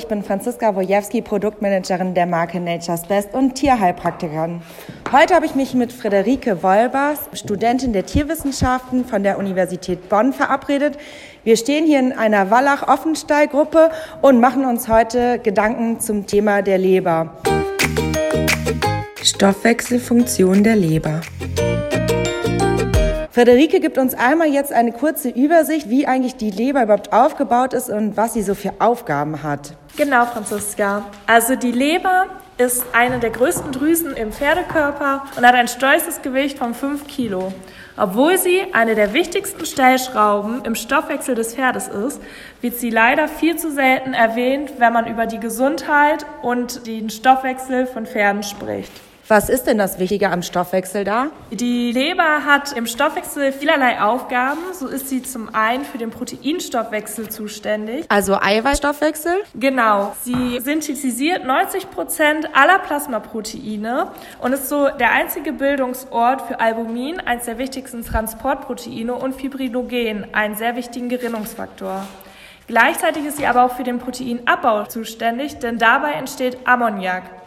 ich bin Franziska Wojewski, Produktmanagerin der Marke Nature's Best und Tierheilpraktikerin. Heute habe ich mich mit Frederike Wolbers, Studentin der Tierwissenschaften von der Universität Bonn, verabredet. Wir stehen hier in einer Wallach-Offenstall-Gruppe und machen uns heute Gedanken zum Thema der Leber. Stoffwechselfunktion der Leber. Frederike gibt uns einmal jetzt eine kurze Übersicht, wie eigentlich die Leber überhaupt aufgebaut ist und was sie so für Aufgaben hat. Genau, Franziska. Also die Leber ist eine der größten Drüsen im Pferdekörper und hat ein stolzes Gewicht von 5 Kilo. Obwohl sie eine der wichtigsten Stellschrauben im Stoffwechsel des Pferdes ist, wird sie leider viel zu selten erwähnt, wenn man über die Gesundheit und den Stoffwechsel von Pferden spricht. Was ist denn das Wichtige am Stoffwechsel da? Die Leber hat im Stoffwechsel vielerlei Aufgaben. So ist sie zum einen für den Proteinstoffwechsel zuständig. Also Eiweißstoffwechsel? Genau. Sie synthetisiert 90 Prozent aller Plasmaproteine und ist so der einzige Bildungsort für Albumin, eines der wichtigsten Transportproteine, und Fibrinogen, einen sehr wichtigen Gerinnungsfaktor. Gleichzeitig ist sie aber auch für den Proteinabbau zuständig, denn dabei entsteht Ammoniak.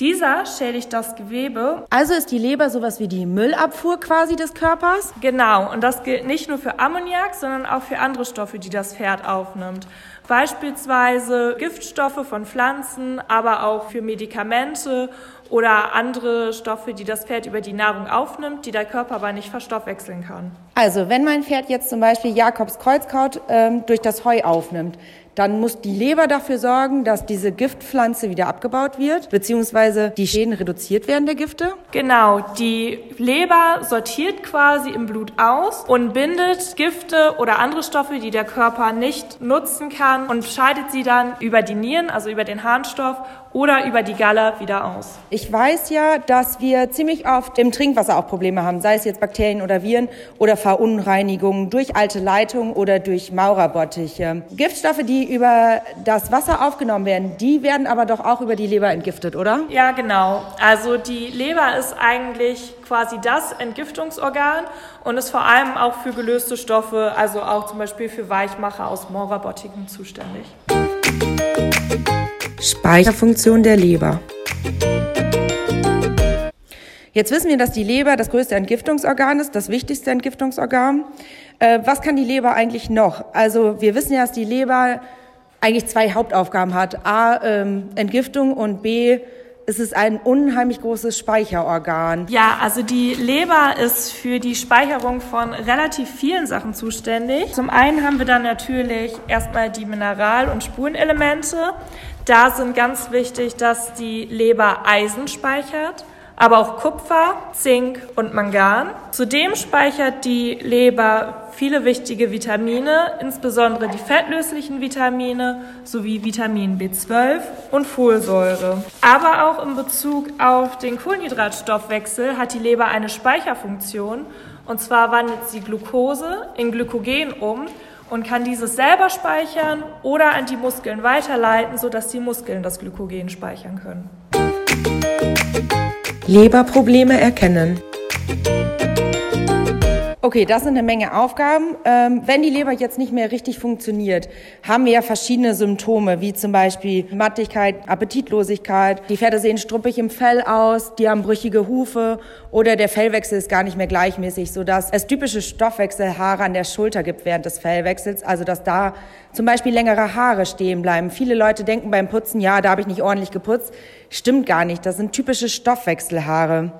Dieser schädigt das Gewebe. Also ist die Leber sowas wie die Müllabfuhr quasi des Körpers? Genau, und das gilt nicht nur für Ammoniak, sondern auch für andere Stoffe, die das Pferd aufnimmt. Beispielsweise Giftstoffe von Pflanzen, aber auch für Medikamente oder andere Stoffe, die das Pferd über die Nahrung aufnimmt, die der Körper aber nicht verstoffwechseln kann. Also wenn mein Pferd jetzt zum Beispiel Jakobs Kreuzkraut ähm, durch das Heu aufnimmt, dann muss die Leber dafür sorgen, dass diese Giftpflanze wieder abgebaut wird, beziehungsweise die Schäden reduziert werden der Gifte? Genau, die Leber sortiert quasi im Blut aus und bindet Gifte oder andere Stoffe, die der Körper nicht nutzen kann und scheidet sie dann über die Nieren, also über den Harnstoff oder über die Galle wieder aus. Ich weiß ja, dass wir ziemlich oft im Trinkwasser auch Probleme haben, sei es jetzt Bakterien oder Viren oder Verunreinigungen durch alte Leitungen oder durch Maurerbottiche. Giftstoffe, die über das Wasser aufgenommen werden, die werden aber doch auch über die Leber entgiftet, oder? Ja, genau. Also die Leber ist eigentlich quasi das Entgiftungsorgan und ist vor allem auch für gelöste Stoffe, also auch zum Beispiel für Weichmacher aus Maurerbottigen zuständig. Speicherfunktion der Leber. Jetzt wissen wir, dass die Leber das größte Entgiftungsorgan ist, das wichtigste Entgiftungsorgan. Äh, was kann die Leber eigentlich noch? Also wir wissen ja, dass die Leber eigentlich zwei Hauptaufgaben hat. A, ähm, Entgiftung und B, es ist ein unheimlich großes Speicherorgan. Ja, also die Leber ist für die Speicherung von relativ vielen Sachen zuständig. Zum einen haben wir dann natürlich erstmal die Mineral- und Spurenelemente. Da sind ganz wichtig, dass die Leber Eisen speichert aber auch Kupfer, Zink und Mangan. Zudem speichert die Leber viele wichtige Vitamine, insbesondere die fettlöslichen Vitamine sowie Vitamin B12 und Folsäure. Aber auch in Bezug auf den Kohlenhydratstoffwechsel hat die Leber eine Speicherfunktion und zwar wandelt sie Glucose in Glykogen um und kann dieses selber speichern oder an die Muskeln weiterleiten, sodass die Muskeln das Glykogen speichern können. Leberprobleme erkennen. Okay, das sind eine Menge Aufgaben. Ähm, wenn die Leber jetzt nicht mehr richtig funktioniert, haben wir ja verschiedene Symptome, wie zum Beispiel Mattigkeit, Appetitlosigkeit. Die Pferde sehen struppig im Fell aus, die haben brüchige Hufe oder der Fellwechsel ist gar nicht mehr gleichmäßig, sodass es typische Stoffwechselhaare an der Schulter gibt während des Fellwechsels, also dass da zum Beispiel längere Haare stehen bleiben. Viele Leute denken beim Putzen, ja, da habe ich nicht ordentlich geputzt. Stimmt gar nicht, das sind typische Stoffwechselhaare.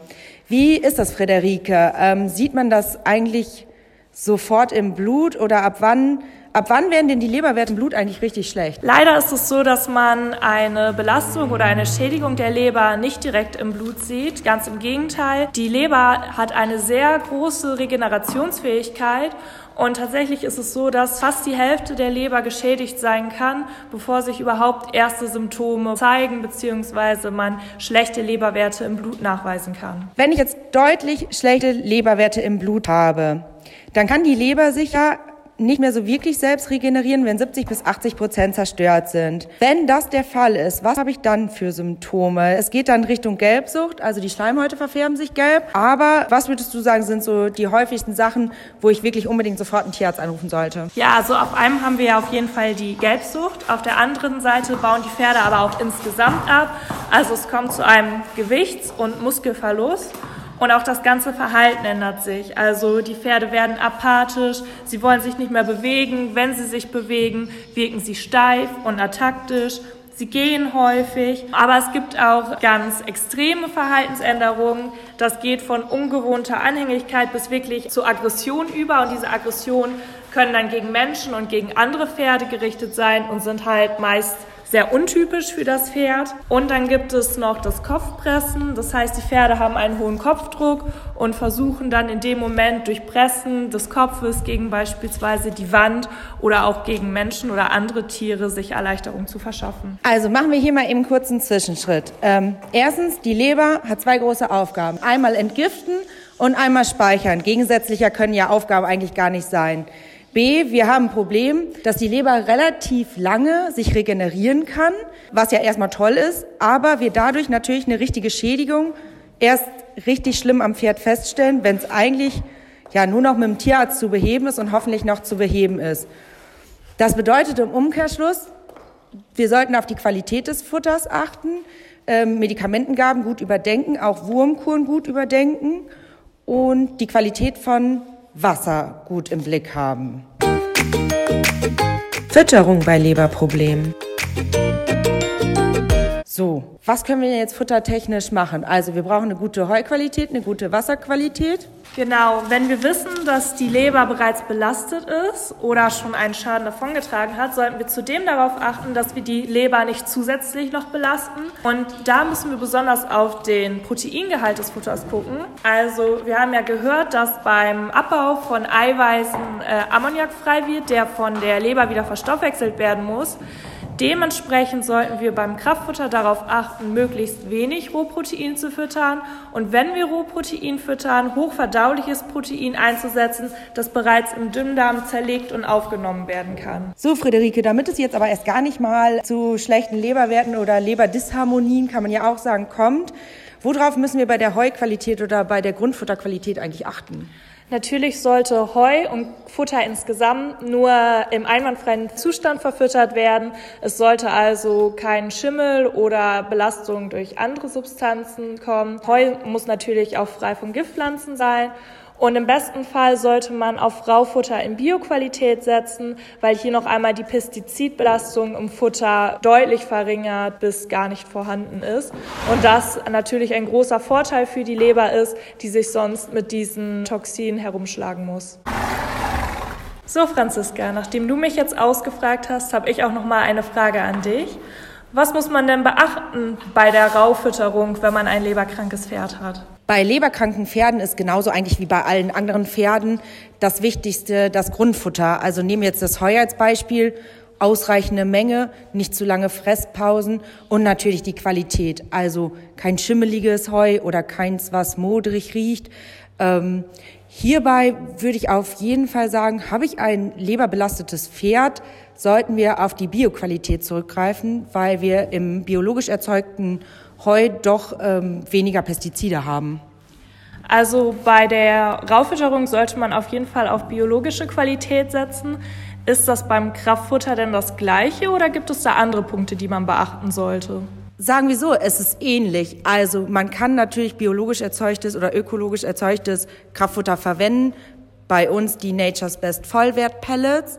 Wie ist das, Frederike? Ähm, sieht man das eigentlich sofort im Blut oder ab wann? Ab wann werden denn die Leberwerte im Blut eigentlich richtig schlecht? Leider ist es so, dass man eine Belastung oder eine Schädigung der Leber nicht direkt im Blut sieht. Ganz im Gegenteil. Die Leber hat eine sehr große Regenerationsfähigkeit und tatsächlich ist es so, dass fast die Hälfte der Leber geschädigt sein kann, bevor sich überhaupt erste Symptome zeigen, beziehungsweise man schlechte Leberwerte im Blut nachweisen kann. Wenn ich jetzt deutlich schlechte Leberwerte im Blut habe, dann kann die Leber sich ja nicht mehr so wirklich selbst regenerieren, wenn 70 bis 80 Prozent zerstört sind. Wenn das der Fall ist, was habe ich dann für Symptome? Es geht dann Richtung Gelbsucht, also die Schleimhäute verfärben sich gelb. Aber was würdest du sagen, sind so die häufigsten Sachen, wo ich wirklich unbedingt sofort einen Tierarzt anrufen sollte? Ja, also auf einem haben wir ja auf jeden Fall die Gelbsucht. Auf der anderen Seite bauen die Pferde aber auch insgesamt ab. Also es kommt zu einem Gewichts- und Muskelverlust. Und auch das ganze Verhalten ändert sich. Also die Pferde werden apathisch, sie wollen sich nicht mehr bewegen. Wenn sie sich bewegen, wirken sie steif und ataktisch. Sie gehen häufig, aber es gibt auch ganz extreme Verhaltensänderungen. Das geht von ungewohnter Anhängigkeit bis wirklich zu Aggression über und diese Aggressionen können dann gegen Menschen und gegen andere Pferde gerichtet sein und sind halt meist sehr untypisch für das Pferd. Und dann gibt es noch das Kopfpressen. Das heißt, die Pferde haben einen hohen Kopfdruck und versuchen dann in dem Moment durch Pressen des Kopfes gegen beispielsweise die Wand oder auch gegen Menschen oder andere Tiere sich Erleichterung zu verschaffen. Also machen wir hier mal eben kurz einen Zwischenschritt. Ähm, erstens, die Leber hat zwei große Aufgaben. Einmal entgiften und einmal speichern. Gegensätzlicher können ja Aufgaben eigentlich gar nicht sein. B, wir haben ein Problem, dass die Leber relativ lange sich regenerieren kann, was ja erstmal toll ist, aber wir dadurch natürlich eine richtige Schädigung erst richtig schlimm am Pferd feststellen, wenn es eigentlich ja nur noch mit dem Tierarzt zu beheben ist und hoffentlich noch zu beheben ist. Das bedeutet im Umkehrschluss, wir sollten auf die Qualität des Futters achten, ähm, Medikamentengaben gut überdenken, auch Wurmkuren gut überdenken und die Qualität von Wasser gut im Blick haben. Fütterung bei Leberproblemen. So, was können wir jetzt futtertechnisch machen? Also wir brauchen eine gute Heuqualität, eine gute Wasserqualität. Genau, wenn wir wissen, dass die Leber bereits belastet ist oder schon einen Schaden davongetragen hat, sollten wir zudem darauf achten, dass wir die Leber nicht zusätzlich noch belasten. Und da müssen wir besonders auf den Proteingehalt des Futters gucken. Also wir haben ja gehört, dass beim Abbau von Eiweißen äh, Ammoniak frei wird, der von der Leber wieder verstoffwechselt werden muss. Dementsprechend sollten wir beim Kraftfutter darauf achten, möglichst wenig Rohprotein zu füttern und wenn wir Rohprotein füttern, hochverdauliches Protein einzusetzen, das bereits im Dünndarm zerlegt und aufgenommen werden kann. So, Friederike, damit es jetzt aber erst gar nicht mal zu schlechten Leberwerten oder Leberdisharmonien, kann man ja auch sagen, kommt, worauf müssen wir bei der Heuqualität oder bei der Grundfutterqualität eigentlich achten? Natürlich sollte Heu und Futter insgesamt nur im einwandfreien Zustand verfüttert werden. Es sollte also kein Schimmel oder Belastung durch andere Substanzen kommen. Heu muss natürlich auch frei von Giftpflanzen sein und im besten Fall sollte man auf Raufutter in Bioqualität setzen, weil hier noch einmal die Pestizidbelastung im Futter deutlich verringert bis gar nicht vorhanden ist. Und das natürlich ein großer Vorteil für die Leber ist, die sich sonst mit diesen Toxinen herumschlagen muss. So, Franziska, nachdem du mich jetzt ausgefragt hast, habe ich auch noch mal eine Frage an dich. Was muss man denn beachten bei der Raufütterung, wenn man ein leberkrankes Pferd hat? Bei leberkranken Pferden ist genauso eigentlich wie bei allen anderen Pferden das Wichtigste das Grundfutter. Also nehmen wir jetzt das Heu als Beispiel. Ausreichende Menge, nicht zu lange Fresspausen und natürlich die Qualität. Also kein schimmeliges Heu oder keins, was modrig riecht. Ähm, hierbei würde ich auf jeden Fall sagen, habe ich ein leberbelastetes Pferd, sollten wir auf die Bioqualität zurückgreifen, weil wir im biologisch erzeugten Heu doch ähm, weniger Pestizide haben. Also bei der Raufütterung sollte man auf jeden Fall auf biologische Qualität setzen. Ist das beim Kraftfutter denn das gleiche oder gibt es da andere Punkte, die man beachten sollte? Sagen wir so, es ist ähnlich. Also man kann natürlich biologisch erzeugtes oder ökologisch erzeugtes Kraftfutter verwenden. Bei uns die Nature's Best Vollwert Pellets.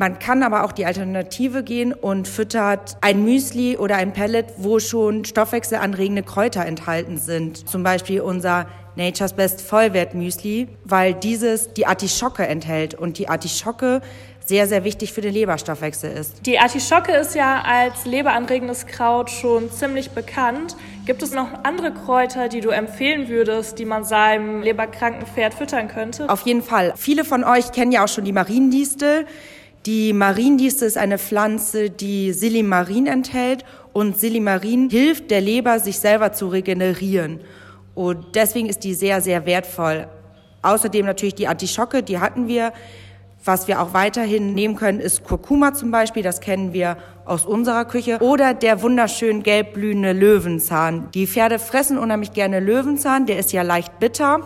Man kann aber auch die Alternative gehen und füttert ein Müsli oder ein Pellet, wo schon stoffwechselanregende Kräuter enthalten sind. Zum Beispiel unser Nature's Best Vollwert Müsli, weil dieses die Artischocke enthält und die Artischocke sehr, sehr wichtig für den Leberstoffwechsel ist. Die Artischocke ist ja als leberanregendes Kraut schon ziemlich bekannt. Gibt es noch andere Kräuter, die du empfehlen würdest, die man seinem leberkranken Pferd füttern könnte? Auf jeden Fall. Viele von euch kennen ja auch schon die Mariendistel. Die Mariendistel ist eine Pflanze, die Silimarin enthält und Silimarin hilft der Leber, sich selber zu regenerieren. Und deswegen ist die sehr, sehr wertvoll. Außerdem natürlich die Artischocke, die hatten wir. Was wir auch weiterhin nehmen können, ist Kurkuma zum Beispiel. Das kennen wir aus unserer Küche. Oder der wunderschön gelb blühende Löwenzahn. Die Pferde fressen unheimlich gerne Löwenzahn. Der ist ja leicht bitter.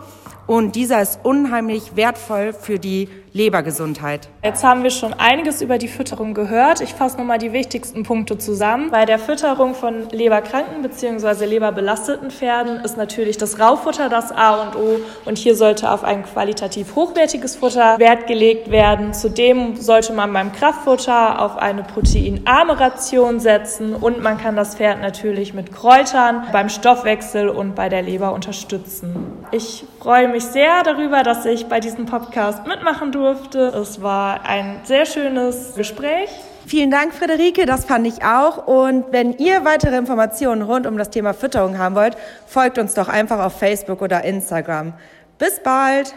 Und dieser ist unheimlich wertvoll für die Lebergesundheit. Jetzt haben wir schon einiges über die Fütterung gehört. Ich fasse nochmal die wichtigsten Punkte zusammen. Bei der Fütterung von leberkranken bzw. leberbelasteten Pferden ist natürlich das Raufutter das A und O. Und hier sollte auf ein qualitativ hochwertiges Futter Wert gelegt werden. Zudem sollte man beim Kraftfutter auf eine proteinarme Ration setzen und man kann das Pferd natürlich mit Kräutern beim Stoffwechsel und bei der Leber unterstützen. Ich freue mich sehr darüber, dass ich bei diesem Podcast mitmachen durfte durfte. Es war ein sehr schönes Gespräch. Vielen Dank, Friederike, das fand ich auch. Und wenn ihr weitere Informationen rund um das Thema Fütterung haben wollt, folgt uns doch einfach auf Facebook oder Instagram. Bis bald!